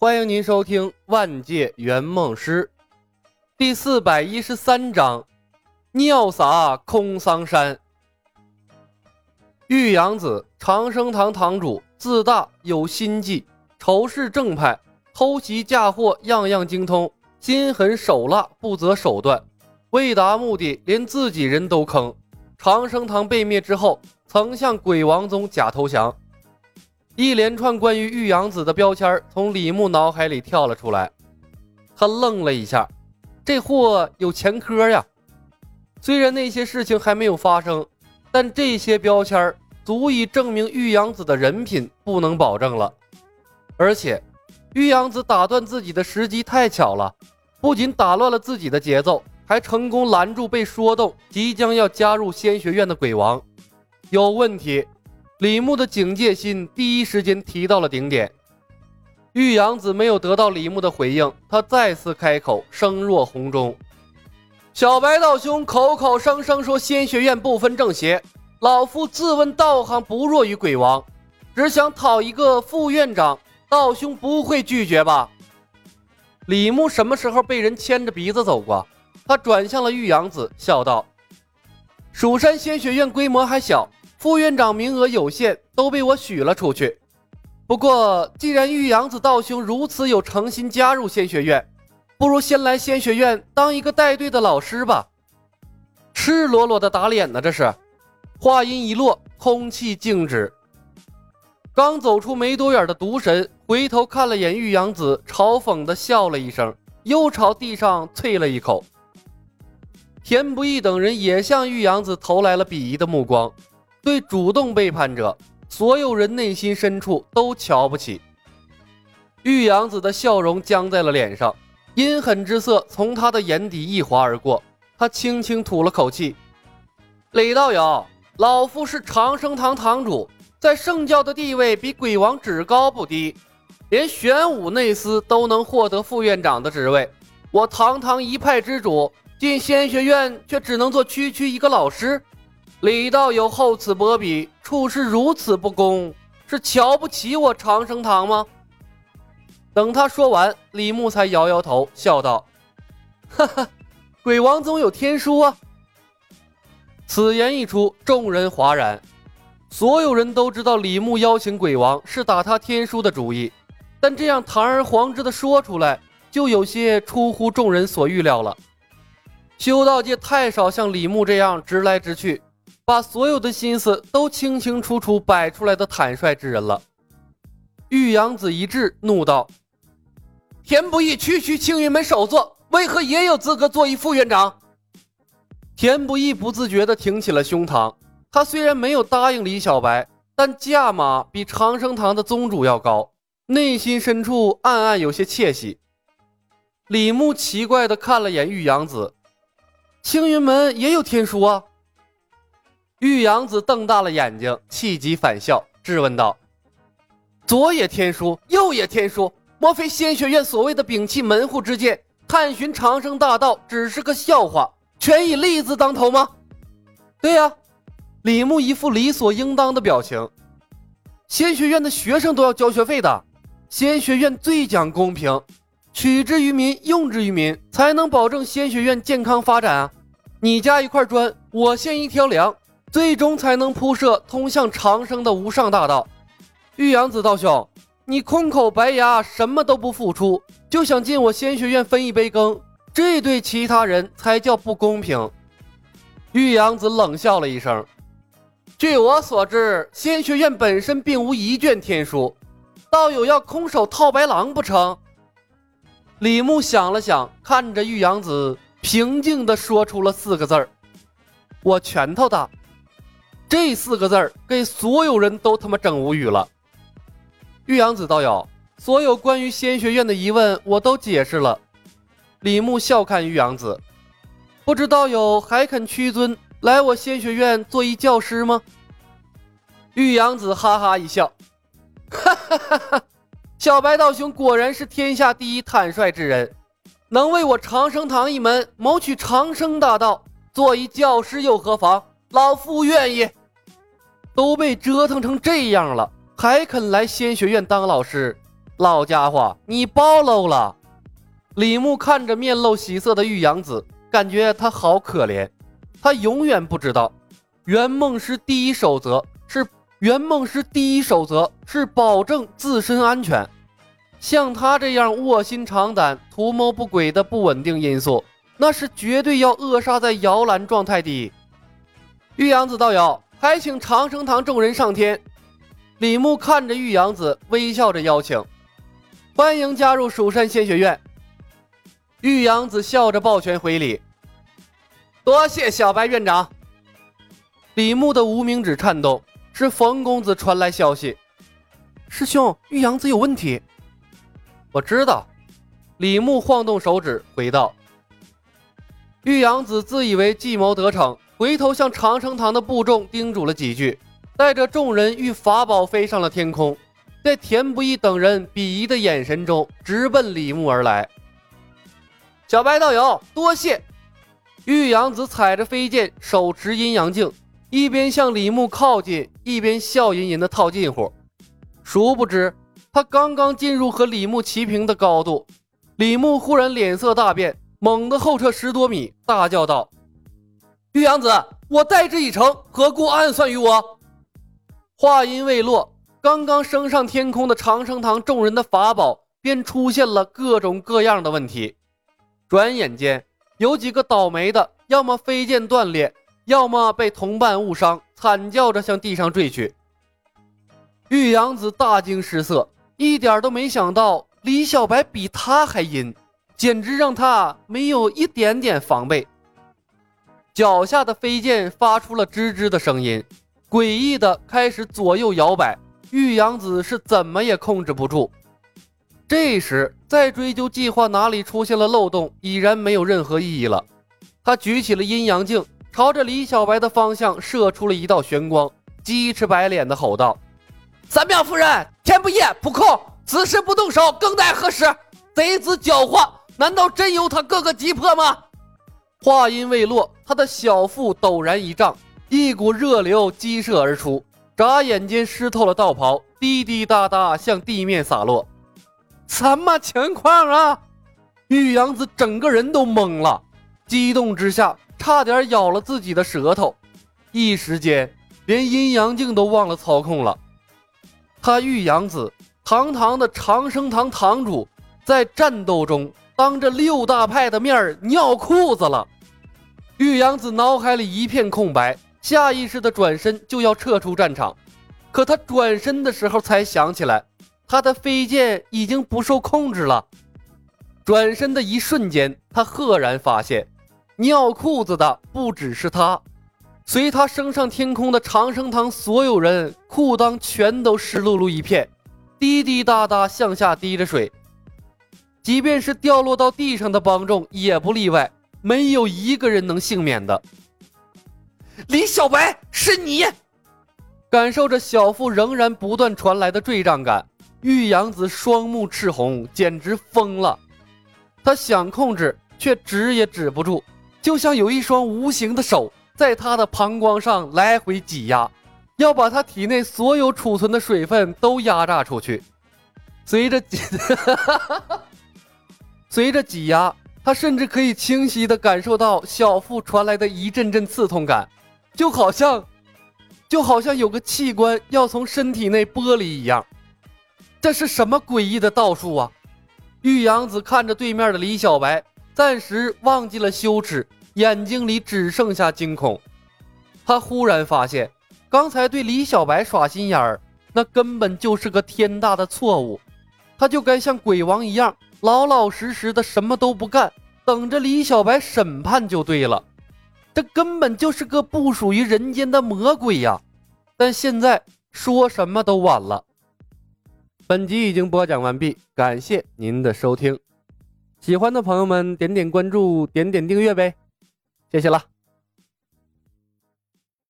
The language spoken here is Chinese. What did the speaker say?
欢迎您收听《万界圆梦师》第四百一十三章：尿洒空桑山。玉阳子，长生堂堂主，自大有心计，仇视正派，偷袭嫁祸样样精通，心狠手辣，不择手段，为达目的连自己人都坑。长生堂被灭之后，曾向鬼王宗假投降。一连串关于玉阳子的标签从李牧脑海里跳了出来，他愣了一下，这货有前科呀。虽然那些事情还没有发生，但这些标签足以证明玉阳子的人品不能保证了。而且，玉阳子打断自己的时机太巧了，不仅打乱了自己的节奏，还成功拦住被说动即将要加入仙学院的鬼王。有问题。李牧的警戒心第一时间提到了顶点。玉阳子没有得到李牧的回应，他再次开口，声若洪钟：“小白道兄口口声声说仙学院不分正邪，老夫自问道行不弱于鬼王，只想讨一个副院长，道兄不会拒绝吧？”李牧什么时候被人牵着鼻子走过？他转向了玉阳子，笑道：“蜀山仙学院规模还小。”副院长名额有限，都被我许了出去。不过，既然玉阳子道兄如此有诚心加入仙学院，不如先来仙学院当一个带队的老师吧。赤裸裸的打脸呢，这是。话音一落，空气静止。刚走出没多远的毒神回头看了眼玉阳子，嘲讽的笑了一声，又朝地上啐了一口。田不易等人也向玉阳子投来了鄙夷的目光。对主动背叛者，所有人内心深处都瞧不起。玉阳子的笑容僵在了脸上，阴狠之色从他的眼底一划而过。他轻轻吐了口气：“李道友，老夫是长生堂堂主，在圣教的地位比鬼王只高不低，连玄武内司都能获得副院长的职位。我堂堂一派之主，进仙学院却只能做区区一个老师。”李道友厚此薄彼，处事如此不公，是瞧不起我长生堂吗？等他说完，李牧才摇摇头，笑道：“哈哈，鬼王总有天书啊。”此言一出，众人哗然。所有人都知道李牧邀请鬼王是打他天书的主意，但这样堂而皇之的说出来，就有些出乎众人所预料了。修道界太少像李牧这样直来直去。把所有的心思都清清楚楚摆出来的坦率之人了。玉阳子一滞，怒道：“田不易区区青云门首座，为何也有资格做一副院长？”田不易不自觉地挺起了胸膛。他虽然没有答应李小白，但价码比长生堂的宗主要高，内心深处暗暗有些窃喜。李牧奇怪地看了眼玉阳子：“青云门也有天书啊？”玉阳子瞪大了眼睛，气急反笑，质问道：“左也天书，右也天书，莫非仙学院所谓的摒弃门户之见，探寻长生大道只是个笑话，全以利字当头吗？”“对呀。”李牧一副理所应当的表情。“仙学院的学生都要交学费的，仙学院最讲公平，取之于民，用之于民，才能保证仙学院健康发展啊！你加一块砖，我献一条梁。”最终才能铺设通向长生的无上大道。玉阳子道兄，你空口白牙，什么都不付出，就想进我仙学院分一杯羹，这对其他人才叫不公平。玉阳子冷笑了一声：“据我所知，仙学院本身并无一卷天书，道友要空手套白狼不成？”李牧想了想，看着玉阳子，平静地说出了四个字儿：“我拳头大。”这四个字儿给所有人都他妈整无语了。玉阳子道友，所有关于仙学院的疑问我都解释了。李牧笑看玉阳子，不知道友还肯屈尊来我仙学院做一教师吗？玉阳子哈哈一笑，哈哈哈哈！小白道兄果然是天下第一坦率之人，能为我长生堂一门谋取长生大道，做一教师又何妨？老夫愿意。都被折腾成这样了，还肯来仙学院当老师，老家伙，你暴露了！李牧看着面露喜色的玉阳子，感觉他好可怜。他永远不知道，圆梦师第一守则是圆梦师第一守则是保证自身安全。像他这样卧薪尝胆、图谋不轨的不稳定因素，那是绝对要扼杀在摇篮状态的。玉阳子道友，还请长生堂众人上天。李牧看着玉阳子，微笑着邀请：“欢迎加入蜀山仙学院。”玉阳子笑着抱拳回礼：“多谢小白院长。”李牧的无名指颤动，是冯公子传来消息：“师兄，玉阳子有问题。”我知道，李牧晃动手指回道：“玉阳子自以为计谋得逞，回头向长生堂的部众叮嘱了几句，带着众人遇法宝飞上了天空，在田不易等人鄙夷的眼神中，直奔李牧而来。小白道友，多谢！玉阳子踩着飞剑，手持阴阳镜，一边向李牧靠近，一边笑吟吟的套近乎，殊不知。他刚刚进入和李牧齐平的高度，李牧忽然脸色大变，猛地后撤十多米，大叫道：“玉阳子，我代之以诚，何故暗算于我？”话音未落，刚刚升上天空的长生堂众人的法宝便出现了各种各样的问题。转眼间，有几个倒霉的，要么飞剑断裂，要么被同伴误伤，惨叫着向地上坠去。玉阳子大惊失色。一点都没想到李小白比他还阴，简直让他没有一点点防备。脚下的飞剑发出了吱吱的声音，诡异的开始左右摇摆。玉阳子是怎么也控制不住。这时再追究计划哪里出现了漏洞，已然没有任何意义了。他举起了阴阳镜，朝着李小白的方向射出了一道玄光，鸡翅白脸的吼道。三庙夫人，天不夜，不控，此时不动手，更待何时？贼子狡猾，难道真由他哥哥击破吗？话音未落，他的小腹陡然一胀，一股热流激射而出，眨眼间湿透了道袍，滴滴答答向地面洒落。什么情况啊？玉阳子整个人都懵了，激动之下差点咬了自己的舌头，一时间连阴阳镜都忘了操控了。他玉阳子堂堂的长生堂堂主，在战斗中当着六大派的面尿裤子了。玉阳子脑海里一片空白，下意识的转身就要撤出战场，可他转身的时候才想起来，他的飞剑已经不受控制了。转身的一瞬间，他赫然发现，尿裤子的不只是他。随他升上天空的长生堂，所有人裤裆全都湿漉漉一片，滴滴答答向下滴着水。即便是掉落到地上的帮众也不例外，没有一个人能幸免的。李小白，是你！感受着小腹仍然不断传来的坠胀感，玉阳子双目赤红，简直疯了。他想控制，却止也止不住，就像有一双无形的手。在他的膀胱上来回挤压，要把他体内所有储存的水分都压榨出去。随着哈哈哈哈哈，随着挤压，他甚至可以清晰地感受到小腹传来的一阵阵刺痛感，就好像，就好像有个器官要从身体内剥离一样。这是什么诡异的道术啊！玉阳子看着对面的李小白，暂时忘记了羞耻。眼睛里只剩下惊恐，他忽然发现，刚才对李小白耍心眼儿，那根本就是个天大的错误。他就该像鬼王一样，老老实实的什么都不干，等着李小白审判就对了。这根本就是个不属于人间的魔鬼呀！但现在说什么都晚了。本集已经播讲完毕，感谢您的收听。喜欢的朋友们，点点关注，点点订阅呗。谢谢了。